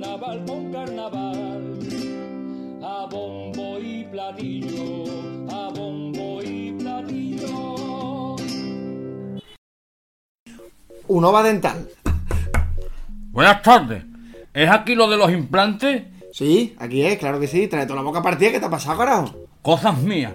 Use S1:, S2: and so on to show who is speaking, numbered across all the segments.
S1: Carnaval, con carnaval. A bombo y platillo, a bombo y platillo.
S2: Unova Dental.
S3: Buenas tardes. ¿Es aquí lo de los implantes?
S2: Sí, aquí es, claro que sí. Trae toda la boca partida. ¿Qué te ha pasado, carajo?
S3: Cosas mías.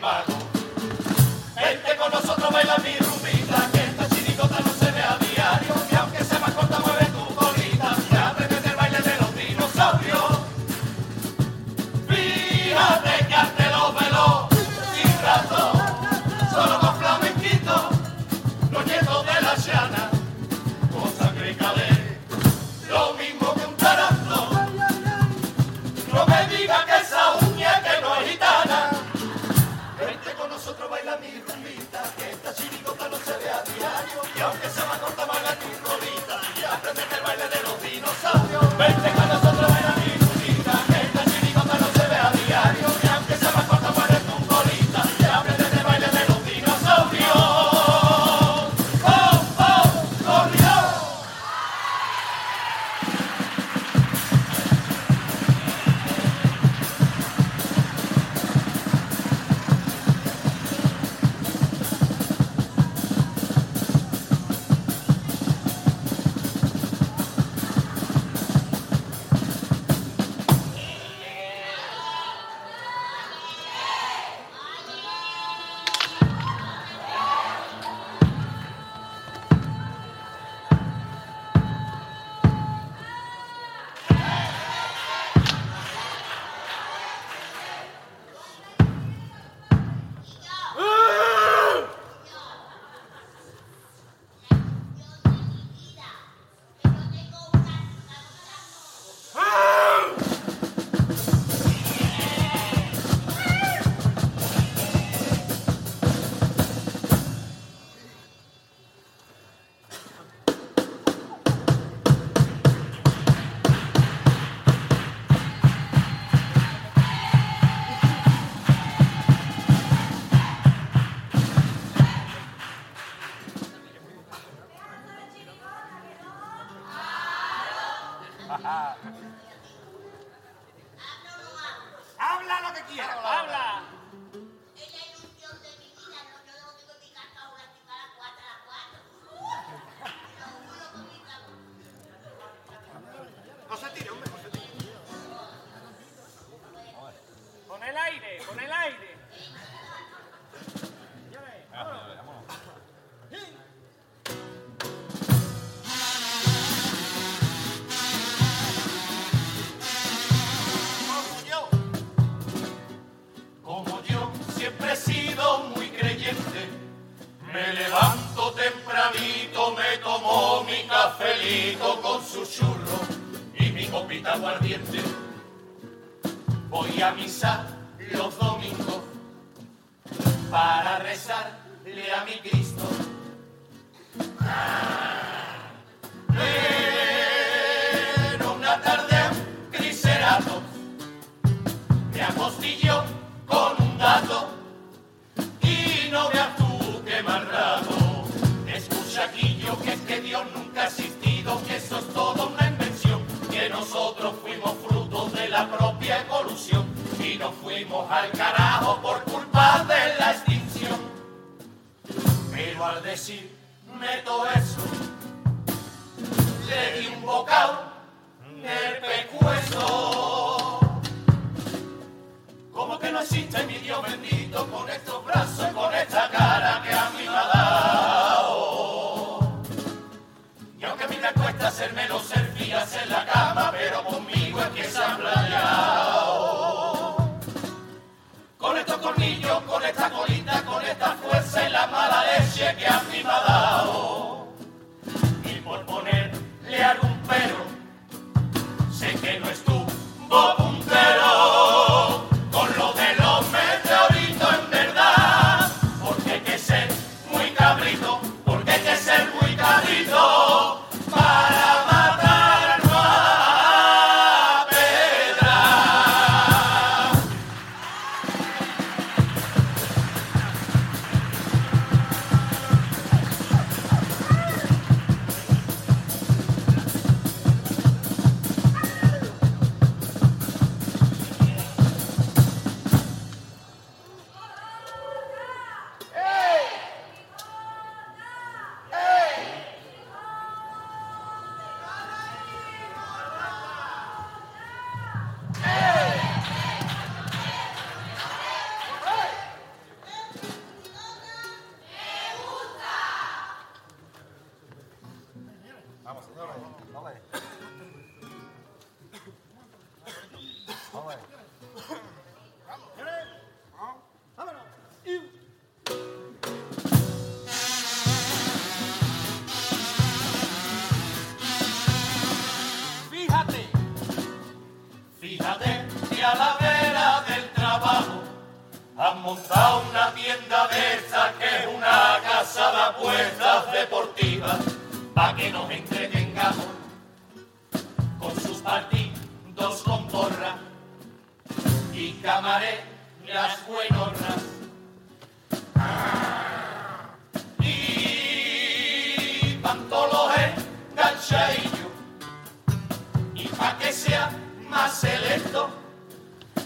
S4: Magos. Vente con nosotros, baila mi rumbita, que esta chirigota no se ve a diario. Y aunque sea más corta, mueve tu colita, y aprende el baile de los dinosaurios. Fíjate que ante los velos sin razón, solo con flamenquito, los nietos de la llana, con sangre y lo mismo que un taranto. No me diga que
S3: y aunque sea más corta,
S5: más la
S3: rolita, y
S6: aprendete el
S3: baile de los dinosaurios. Aguardiente. Voy a misa los domingos para rezarle nos fuimos al carajo por culpa de la extinción. Pero al decirme todo eso, le di un bocado de pecueso. Como que no existe mi Dios bendito con estos brazos y con esta cara que a mí me ha dado. Y aunque a mí me cuesta hacerme los servías en la cama, pero conmigo es que se. Con esta colita, con esta fuerza y la mala leche que a mí me ha dado. Y por ponerle algún pero,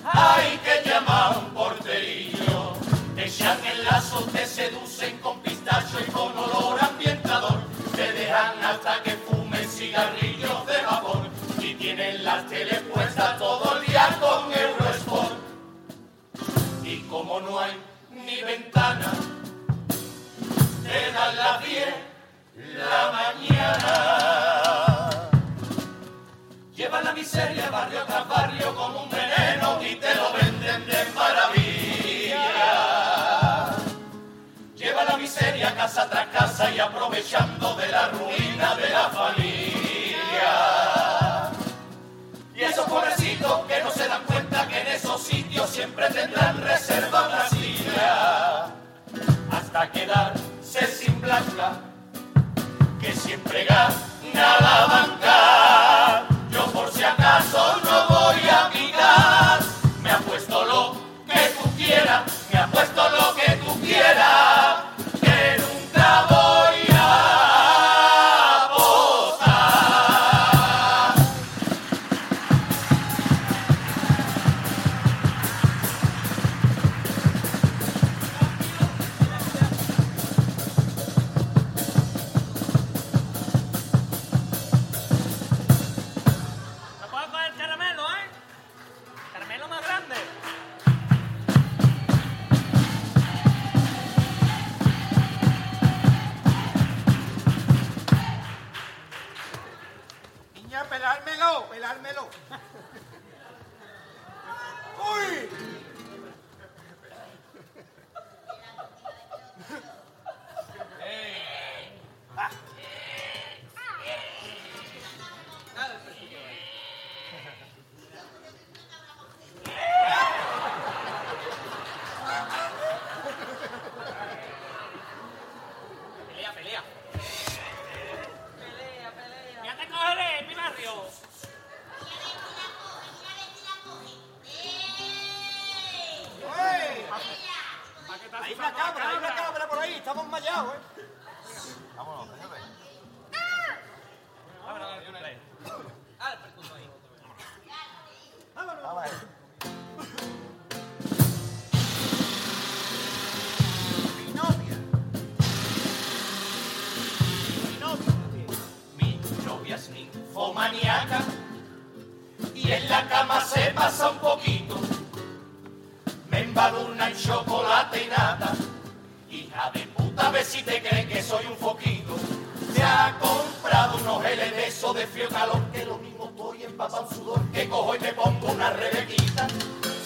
S3: hay que llamar un porterillo. Echan el lazo, te seducen con pistacho y con olor ambientador. Te dejan hasta que fumen cigarrillos de vapor y tienen las tele puestas todo el día con Eurosport. Y como no hay ni ventana, te dan las 10 la mañana. La miseria barrio tras barrio como un veneno y te lo venden de maravilla. Lleva la miseria casa tras casa y aprovechando de la ruina de la familia. Y esos pobrecitos que no se dan cuenta que en esos sitios siempre tendrán reserva una silla. Hasta quedarse sin blanca que siempre gana la banca.
S7: estamos mallados, ¿eh?
S3: pa'l sudor, que cojo y me pongo una rebequita.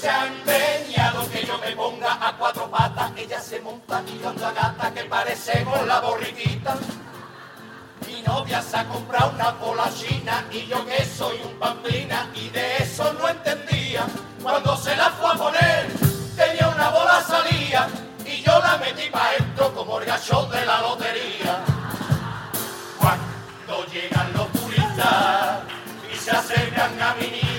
S3: Se ha empeñado que yo me ponga a cuatro patas, ella se monta tirando a gata que parecemos la borriquita. Mi novia se ha comprado una bola china y yo que soy un pamplina y de eso no entendía. Cuando se la fue a poner, tenía una bola salía y yo la metí para dentro como el gacho
S7: Rangamini.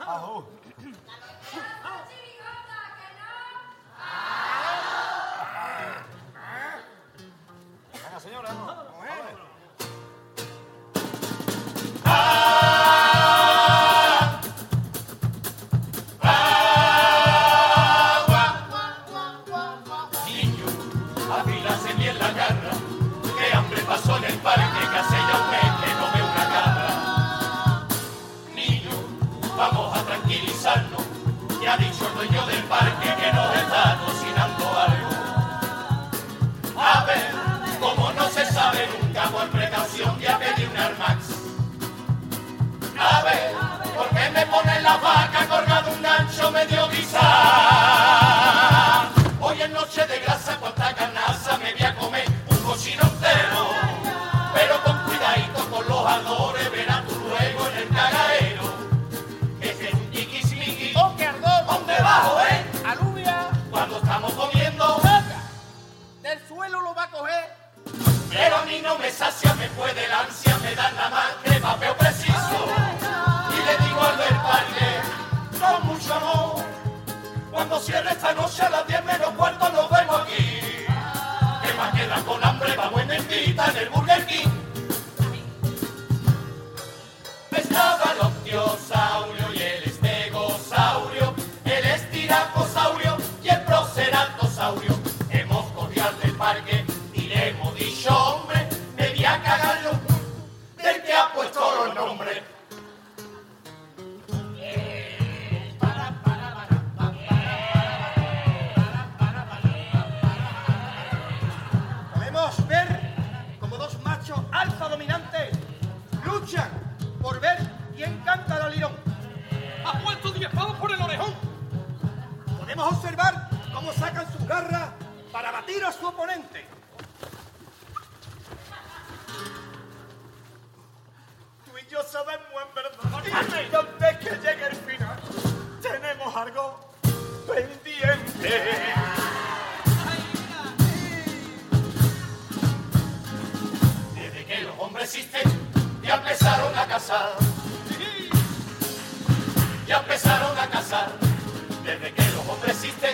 S7: 아우. Mustafa
S3: Desde que los hombres existen, ya empezaron a cazar, Ya empezaron a cazar. Desde que los hombres existen,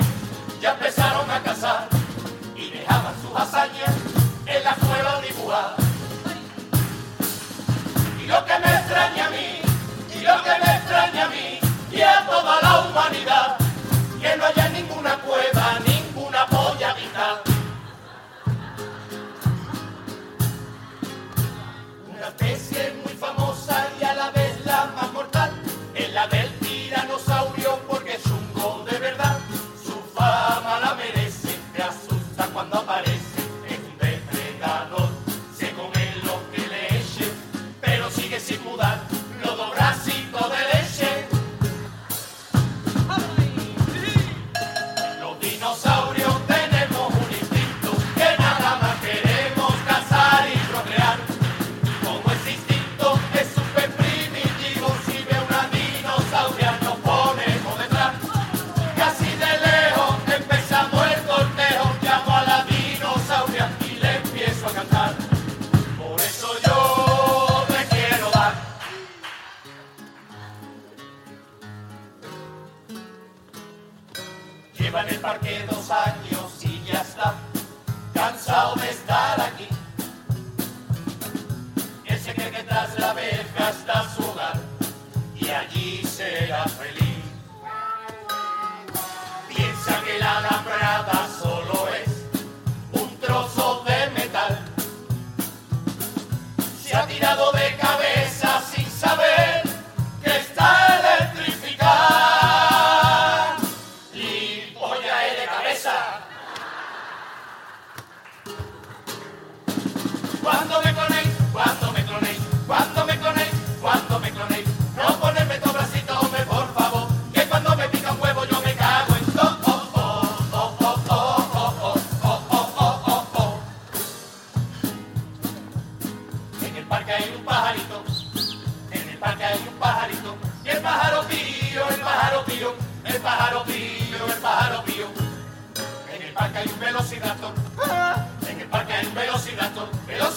S3: ya empezaron a cazar Y dejaban sus hazañas en la cueva dibujar. Y lo que me extraña a mí, y lo que me extraña a mí, y a toda la humanidad que no haya ninguna cueva.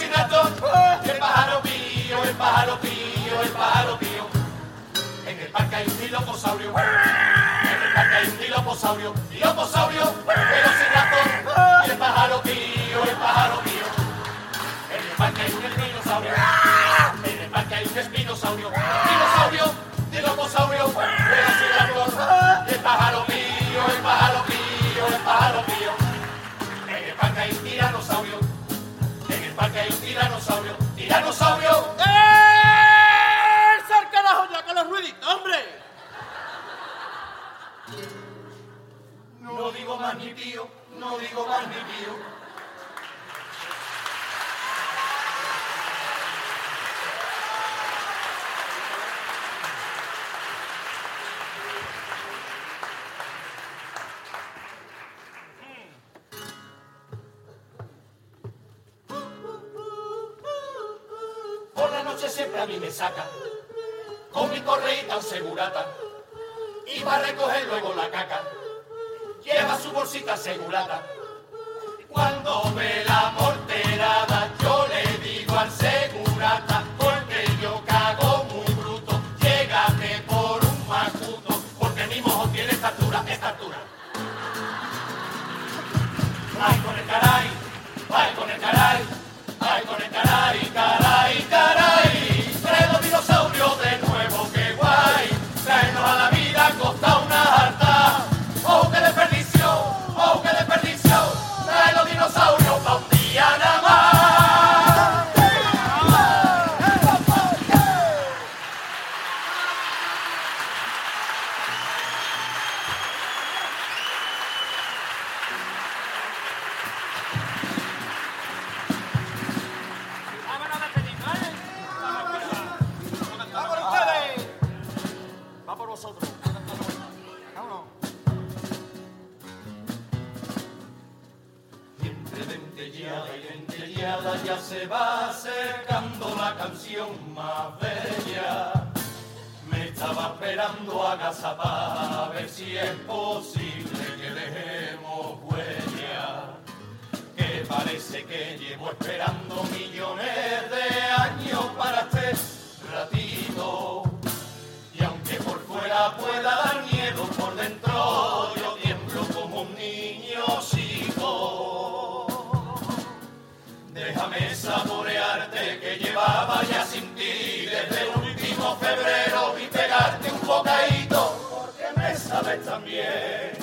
S3: el pájaro pío, el pájaro pío, el pájaro pío. En el parque hay un diloposaurio, en el parque hay un diloposaurio, diloposaurio, pero sin ratón, el pájaro pío, el pájaro pío. En el parque hay un espinosaurio, en el parque hay un espinosaurio. dinosaurio.
S7: ¡Eh! ¡Sal carajo ya con los ruiditos, hombre!
S3: No digo más ni pío, no digo más ni pío. buscando agazapar, a ver si es posible que dejemos huella. Que parece que llevo esperando millones de años para este ratito. Y aunque por fuera pueda dar bien.